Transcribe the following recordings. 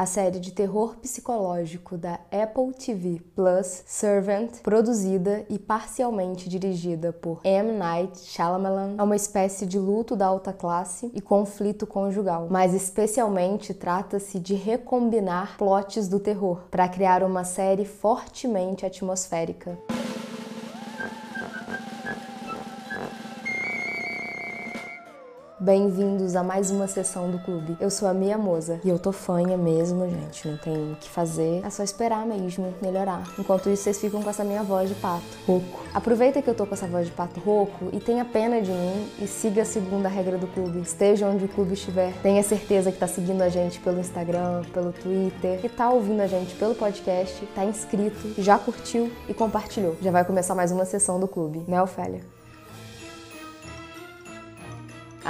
a série de terror psicológico da Apple TV Plus, Servant, produzida e parcialmente dirigida por M. Night Shyamalan, é uma espécie de luto da alta classe e conflito conjugal, mas especialmente trata-se de recombinar plots do terror para criar uma série fortemente atmosférica. Bem-vindos a mais uma sessão do clube. Eu sou a Mia Moza e eu tô fanha mesmo, gente. Não tem o que fazer, é só esperar mesmo melhorar. Enquanto isso, vocês ficam com essa minha voz de pato rouco. Aproveita que eu tô com essa voz de pato rouco e tenha pena de mim e siga a segunda regra do clube. Esteja onde o clube estiver. Tenha certeza que tá seguindo a gente pelo Instagram, pelo Twitter, que tá ouvindo a gente pelo podcast, tá inscrito, já curtiu e compartilhou. Já vai começar mais uma sessão do clube, né, Ofélia?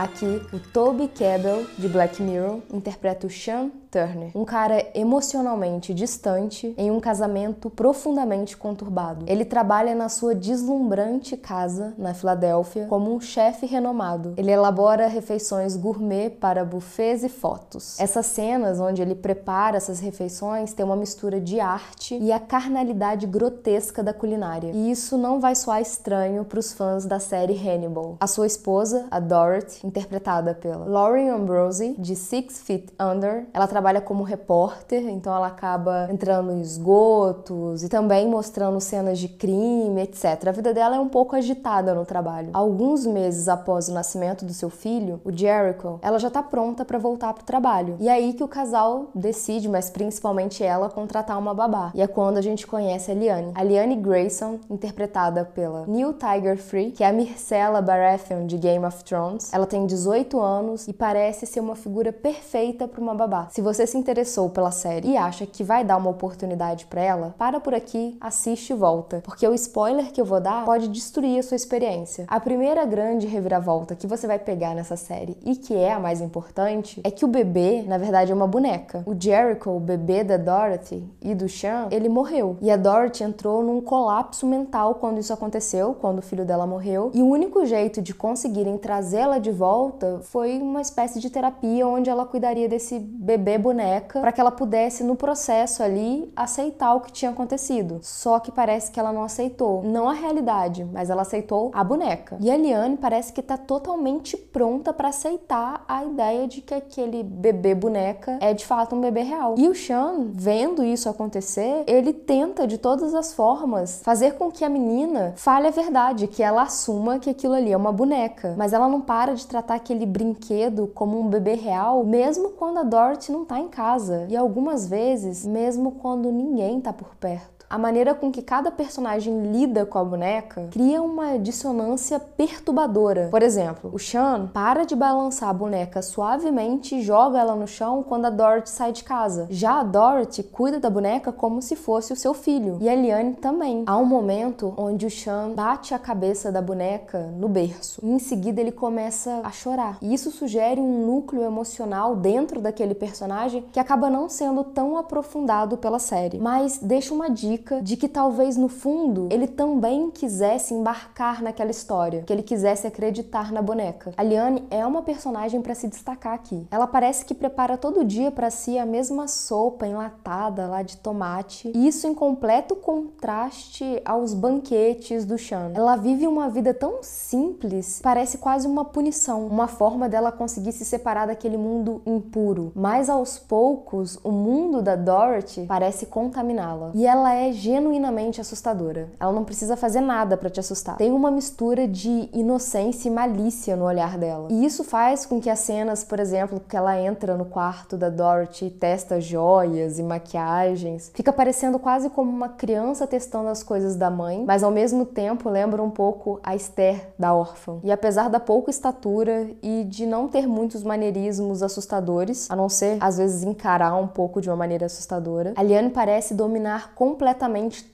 Aqui, o Toby Kebbell, de Black Mirror, interpreta o Sean Turner, um cara emocionalmente distante em um casamento profundamente conturbado. Ele trabalha na sua deslumbrante casa na Filadélfia como um chefe renomado. Ele elabora refeições gourmet para buffets e fotos. Essas cenas onde ele prepara essas refeições têm uma mistura de arte e a carnalidade grotesca da culinária. E isso não vai soar estranho para os fãs da série Hannibal. A sua esposa, a Dorothy, interpretada pela Lauren Ambrose, de Six Feet Under, ela trabalha como repórter, então ela acaba entrando em esgotos e também mostrando cenas de crime, etc. A vida dela é um pouco agitada no trabalho. Alguns meses após o nascimento do seu filho, o Jericho, ela já está pronta para voltar para o trabalho. E é aí que o casal decide, mas principalmente ela, contratar uma babá. E é quando a gente conhece a Liane. A Liane Grayson, interpretada pela Neil Tiger Free, que é a Myrcella Baratheon de Game of Thrones. Ela tem 18 anos e parece ser uma figura perfeita para uma babá. Se você se interessou pela série e acha que vai dar uma oportunidade para ela, para por aqui, assiste e volta, porque o spoiler que eu vou dar pode destruir a sua experiência. A primeira grande reviravolta que você vai pegar nessa série e que é a mais importante é que o bebê, na verdade, é uma boneca. O Jericho, o bebê da Dorothy e do Sean, ele morreu. E a Dorothy entrou num colapso mental quando isso aconteceu, quando o filho dela morreu. E o único jeito de conseguirem trazê-la de volta foi uma espécie de terapia onde ela cuidaria desse bebê boneca para que ela pudesse, no processo ali, aceitar o que tinha acontecido. Só que parece que ela não aceitou. Não a realidade, mas ela aceitou a boneca. E a Liane parece que tá totalmente pronta para aceitar a ideia de que aquele bebê boneca é de fato um bebê real. E o Sean, vendo isso acontecer, ele tenta de todas as formas fazer com que a menina fale a verdade, que ela assuma que aquilo ali é uma boneca. Mas ela não para de tratar aquele brinquedo como um bebê real, mesmo quando a Dorothy não tá em casa. E algumas vezes mesmo quando ninguém tá por perto a maneira com que cada personagem lida com a boneca cria uma dissonância perturbadora. Por exemplo, o Sean para de balançar a boneca suavemente e joga ela no chão quando a Dorothy sai de casa. Já a Dorothy cuida da boneca como se fosse o seu filho. E a Liane também. Há um momento onde o Sean bate a cabeça da boneca no berço. E em seguida ele começa a chorar. E isso sugere um núcleo emocional dentro daquele personagem que acaba não sendo tão aprofundado pela série. Mas deixa uma dica de que talvez no fundo ele também quisesse embarcar naquela história, que ele quisesse acreditar na boneca. A Liane é uma personagem para se destacar aqui. Ela parece que prepara todo dia para si a mesma sopa enlatada lá de tomate, e isso em completo contraste aos banquetes do Sean. Ela vive uma vida tão simples, parece quase uma punição, uma forma dela conseguir se separar daquele mundo impuro. Mas aos poucos, o mundo da Dorothy parece contaminá-la. E ela é genuinamente assustadora. Ela não precisa fazer nada para te assustar. Tem uma mistura de inocência e malícia no olhar dela. E isso faz com que as cenas, por exemplo, que ela entra no quarto da Dorothy e testa joias e maquiagens, fica parecendo quase como uma criança testando as coisas da mãe, mas ao mesmo tempo lembra um pouco a Esther da órfã. E apesar da pouca estatura e de não ter muitos maneirismos assustadores, a não ser às vezes encarar um pouco de uma maneira assustadora, a Liane parece dominar completamente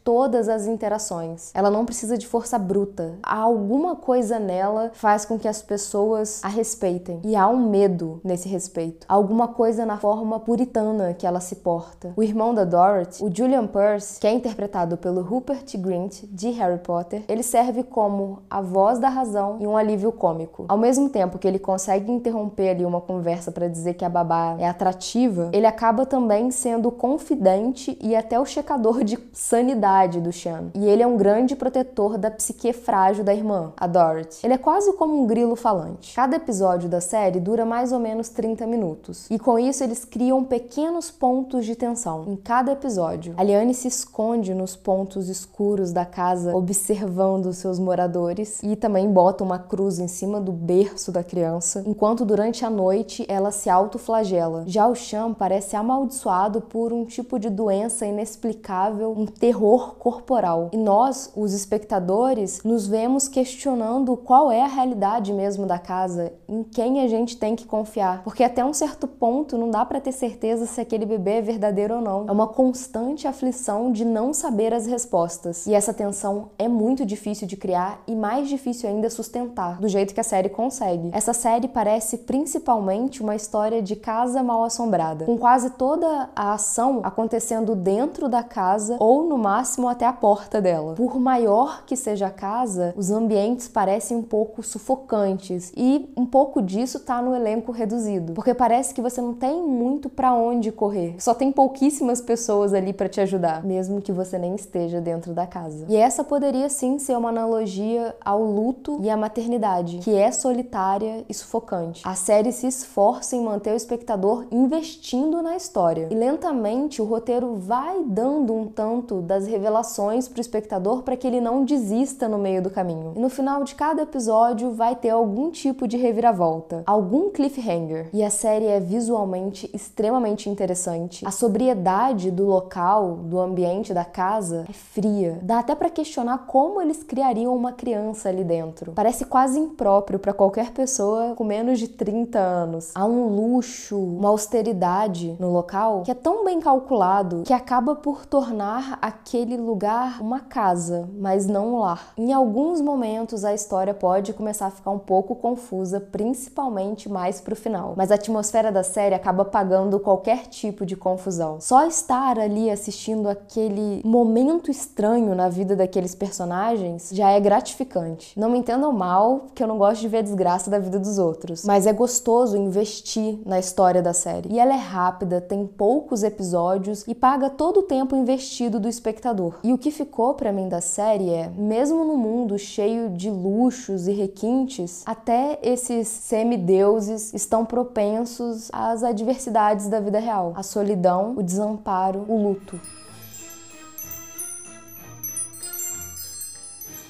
todas as interações. Ela não precisa de força bruta. Há alguma coisa nela faz com que as pessoas a respeitem. E há um medo nesse respeito. Há alguma coisa na forma puritana que ela se porta. O irmão da Dorothy, o Julian Pearce, que é interpretado pelo Rupert Grint de Harry Potter, ele serve como a voz da razão e um alívio cômico. Ao mesmo tempo que ele consegue interromper ali uma conversa para dizer que a babá é atrativa, ele acaba também sendo confidente e até o checador de sanidade do Sean. E ele é um grande protetor da psique frágil da irmã, a Dorothy. Ele é quase como um grilo falante. Cada episódio da série dura mais ou menos 30 minutos. E com isso eles criam pequenos pontos de tensão em cada episódio. A Liane se esconde nos pontos escuros da casa, observando seus moradores e também bota uma cruz em cima do berço da criança, enquanto durante a noite ela se autoflagela. Já o Cham parece amaldiçoado por um tipo de doença inexplicável, um terror corporal. E nós, os espectadores, nos vemos questionando qual é a realidade mesmo da casa, em quem a gente tem que confiar, porque até um certo ponto não dá para ter certeza se aquele bebê é verdadeiro ou não. É uma constante aflição de não saber as respostas. E essa tensão é muito difícil de criar e mais difícil ainda sustentar, do jeito que a série consegue. Essa série parece principalmente uma história de casa mal assombrada, com quase toda a ação acontecendo dentro da casa ou no máximo até a porta dela. Por maior que seja a casa, os ambientes parecem um pouco sufocantes e um pouco disso tá no elenco reduzido, porque parece que você não tem muito para onde correr. Só tem pouquíssimas pessoas ali para te ajudar, mesmo que você nem esteja dentro da casa. E essa poderia sim ser uma analogia ao luto e à maternidade, que é solitária e sufocante. A série se esforça em manter o espectador investindo na história. E lentamente o roteiro vai dando um tanto das revelações para o espectador para que ele não desista no meio do caminho. E no final de cada episódio vai ter algum tipo de reviravolta, algum cliffhanger. E a série é visualmente extremamente interessante. A sobriedade do local, do ambiente da casa é fria. Dá até para questionar como eles criariam uma criança ali dentro. Parece quase impróprio para qualquer pessoa com menos de 30 anos. Há um luxo, uma austeridade no local que é tão bem calculado que acaba por tornar aquele lugar uma casa, mas não um lar. Em alguns momentos a história pode começar a ficar um pouco confusa, principalmente mais pro final. Mas a atmosfera da série acaba apagando qualquer tipo de confusão. Só estar ali assistindo aquele momento estranho na vida daqueles personagens já é gratificante. Não me entendam mal, que eu não gosto de ver a desgraça da vida dos outros, mas é gostoso investir na história da série. E ela é rápida, tem poucos episódios e paga todo o tempo investido do espectador. E o que ficou para mim da série é, mesmo no mundo cheio de luxos e requintes, até esses semideuses estão propensos às adversidades da vida real, a solidão, o desamparo, o luto.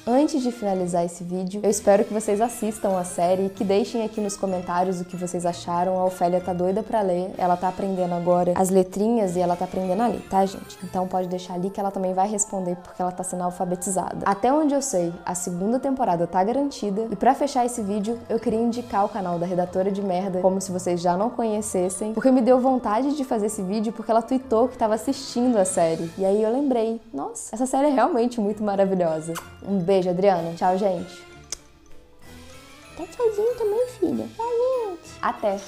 Antes de finalizar esse vídeo, eu espero que vocês assistam a série e que deixem aqui nos comentários o que vocês acharam. A Ofélia tá doida pra ler, ela tá aprendendo agora as letrinhas e ela tá aprendendo a ler, tá, gente? Então pode deixar ali que ela também vai responder porque ela tá sendo alfabetizada. Até onde eu sei, a segunda temporada tá garantida. E para fechar esse vídeo, eu queria indicar o canal da Redatora de Merda, como se vocês já não conhecessem, porque me deu vontade de fazer esse vídeo porque ela tweetou que tava assistindo a série. E aí eu lembrei, nossa, essa série é realmente muito maravilhosa. Um beijo beijo, Adriana. Tchau, gente. Tá tchauzinho também, filha. Tchau, gente. Até.